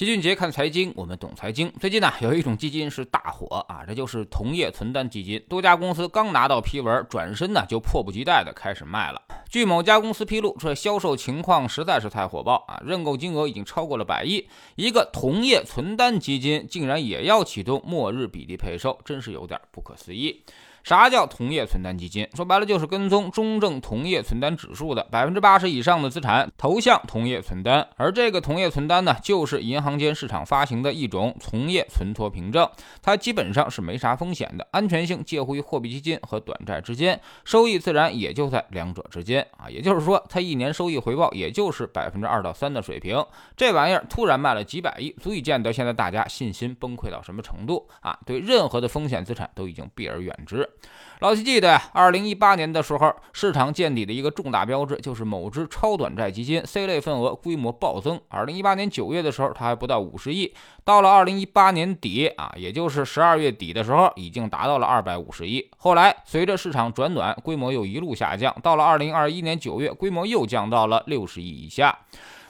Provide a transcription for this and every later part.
齐俊杰看财经，我们懂财经。最近呢，有一种基金是大火啊，这就是同业存单基金。多家公司刚拿到批文，转身呢就迫不及待的开始卖了。据某家公司披露，这销售情况实在是太火爆啊，认购金额已经超过了百亿。一个同业存单基金竟然也要启动末日比例配售，真是有点不可思议。啥叫同业存单基金？说白了就是跟踪中证同业存单指数的百分之八十以上的资产投向同业存单，而这个同业存单呢，就是银行间市场发行的一种从业存托凭证，它基本上是没啥风险的，安全性介乎于货币基金和短债之间，收益自然也就在两者之间啊，也就是说，它一年收益回报也就是百分之二到三的水平。这玩意儿突然卖了几百亿，足以见得现在大家信心崩溃到什么程度啊！对任何的风险资产都已经避而远之。老七记得，二零一八年的时候，市场见底的一个重大标志就是某只超短债基金 C 类份额规模暴增。二零一八年九月的时候，它还不到五十亿，到了二零一八年底啊，也就是十二月底的时候，已经达到了二百五十亿。后来随着市场转暖，规模又一路下降，到了二零二一年九月，规模又降到了六十亿以下。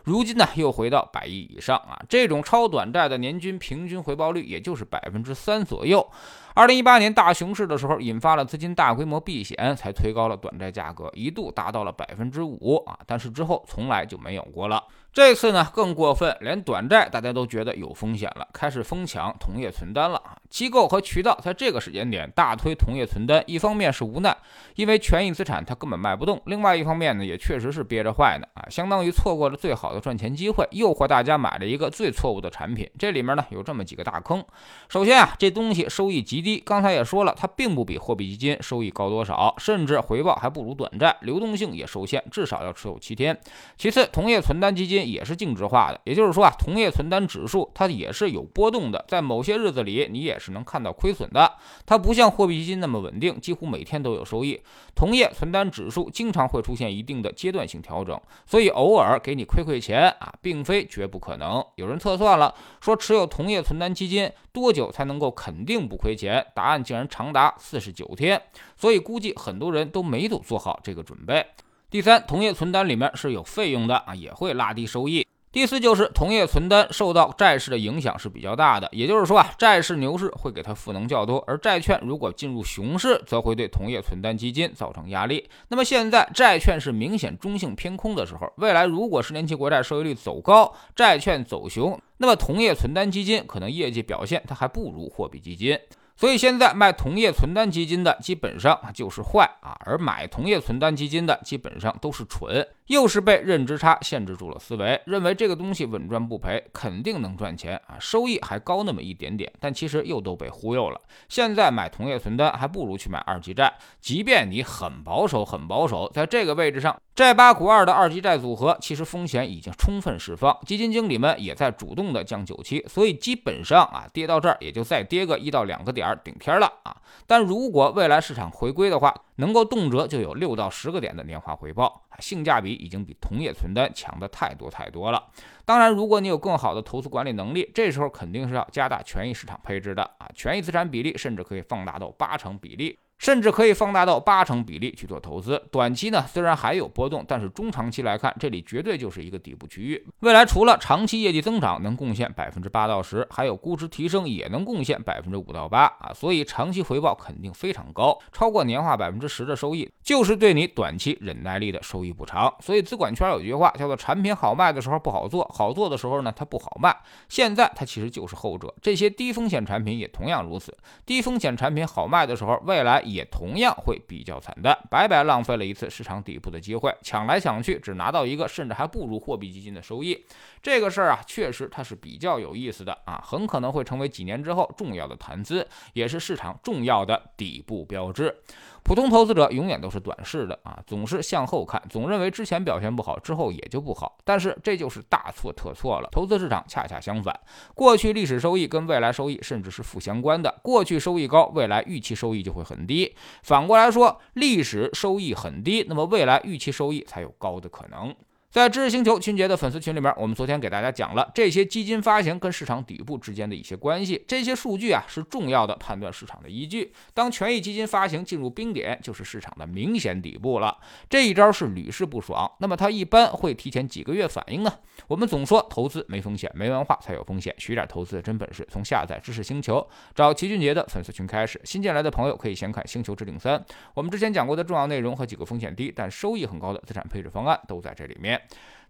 如今呢，又回到百亿以上啊！这种超短债的年均平均回报率也就是百分之三左右。二零一八年大熊市的时候，引发了资金大规模避险，才推高了短债价格，一度达到了百分之五啊！但是之后从来就没有过了。这次呢更过分，连短债大家都觉得有风险了，开始疯抢同业存单了！机构和渠道在这个时间点大推同业存单，一方面是无奈，因为权益资产它根本卖不动；另外一方面呢，也确实是憋着坏呢啊，相当于错过了最好的赚钱机会，诱惑大家买了一个最错误的产品。这里面呢有这么几个大坑。首先啊，这东西收益极低，刚才也说了，它并不比货币基金收益高多少，甚至回报还不如短债，流动性也受限，至少要持有七天。其次，同业存单基金。也是净值化的，也就是说啊，同业存单指数它也是有波动的，在某些日子里你也是能看到亏损的。它不像货币基金那么稳定，几乎每天都有收益。同业存单指数经常会出现一定的阶段性调整，所以偶尔给你亏亏钱啊，并非绝不可能。有人测算了，说持有同业存单基金多久才能够肯定不亏钱？答案竟然长达四十九天，所以估计很多人都没有做好这个准备。第三，同业存单里面是有费用的啊，也会拉低收益。第四，就是同业存单受到债市的影响是比较大的，也就是说啊，债市牛市会给它赋能较多，而债券如果进入熊市，则会对同业存单基金造成压力。那么现在债券是明显中性偏空的时候，未来如果十年期国债收益率走高，债券走熊，那么同业存单基金可能业绩表现它还不如货币基金。所以现在卖同业存单基金的基本上就是坏啊，而买同业存单基金的基本上都是蠢。又是被认知差限制住了思维，认为这个东西稳赚不赔，肯定能赚钱啊，收益还高那么一点点，但其实又都被忽悠了。现在买同业存单还不如去买二级债，即便你很保守，很保守，在这个位置上，债八股二的二级债组合，其实风险已经充分释放，基金经理们也在主动的降久期，所以基本上啊，跌到这儿也就再跌个一到两个点儿顶天了啊。但如果未来市场回归的话，能够动辄就有六到十个点的年化回报，性价比已经比同业存单强的太多太多了。当然，如果你有更好的投资管理能力，这时候肯定是要加大权益市场配置的啊，权益资产比例甚至可以放大到八成比例。甚至可以放大到八成比例去做投资。短期呢，虽然还有波动，但是中长期来看，这里绝对就是一个底部区域。未来除了长期业绩增长能贡献百分之八到十，还有估值提升也能贡献百分之五到八啊，所以长期回报肯定非常高，超过年化百分之十的收益，就是对你短期忍耐力的收益补偿。所以资管圈有句话叫做“产品好卖的时候不好做，好做的时候呢它不好卖”。现在它其实就是后者，这些低风险产品也同样如此。低风险产品好卖的时候，未来。也同样会比较惨淡，白白浪费了一次市场底部的机会，抢来抢去只拿到一个，甚至还不如货币基金的收益。这个事儿啊，确实它是比较有意思的啊，很可能会成为几年之后重要的谈资，也是市场重要的底部标志。普通投资者永远都是短视的啊，总是向后看，总认为之前表现不好，之后也就不好。但是这就是大错特错了。投资市场恰恰相反，过去历史收益跟未来收益甚至是负相关的。过去收益高，未来预期收益就会很低。反过来说，历史收益很低，那么未来预期收益才有高的可能。在知识星球俊杰的粉丝群里面，我们昨天给大家讲了这些基金发行跟市场底部之间的一些关系。这些数据啊是重要的判断市场的依据。当权益基金发行进入冰点，就是市场的明显底部了。这一招是屡试不爽。那么它一般会提前几个月反应呢？我们总说投资没风险，没文化才有风险。学点投资的真本事，从下载知识星球找齐俊杰的粉丝群开始。新进来的朋友可以先看《星球置顶三》，我们之前讲过的重要内容和几个风险低但收益很高的资产配置方案都在这里面。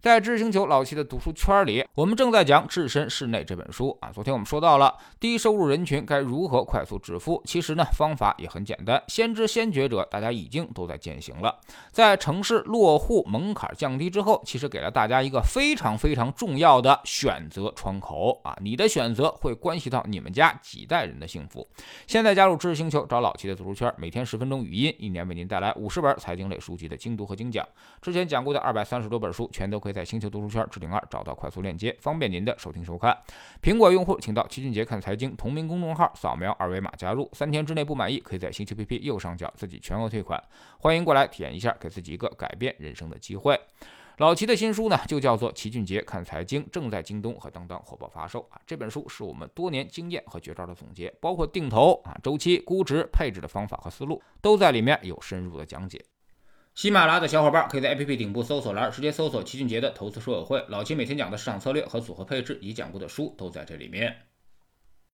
在知识星球老七的读书圈里，我们正在讲《置身事内》这本书啊。昨天我们说到了低收入人群该如何快速致富，其实呢方法也很简单，先知先觉者大家已经都在践行了。在城市落户门槛降低之后，其实给了大家一个非常非常重要的选择窗口啊。你的选择会关系到你们家几代人的幸福。现在加入知识星球，找老七的读书圈，每天十分钟语音，一年为您带来五十本财经类书籍的精读和精讲。之前讲过的二百三十多本书，全都可以。在星球读书圈置顶二找到快速链接，方便您的收听收看。苹果用户请到齐俊杰看财经同名公众号，扫描二维码加入。三天之内不满意，可以在星球 P P 右上角自己全额退款。欢迎过来体验一下，给自己一个改变人生的机会。老齐的新书呢，就叫做《齐俊杰看财经》，正在京东和当当火爆发售啊。这本书是我们多年经验和绝招的总结，包括定投啊、周期、估值、配置的方法和思路，都在里面有深入的讲解。喜马拉雅的小伙伴可以在 APP 顶部搜索栏直接搜索齐俊杰的投资书友会，老齐每天讲的市场策略和组合配置，已讲过的书都在这里面。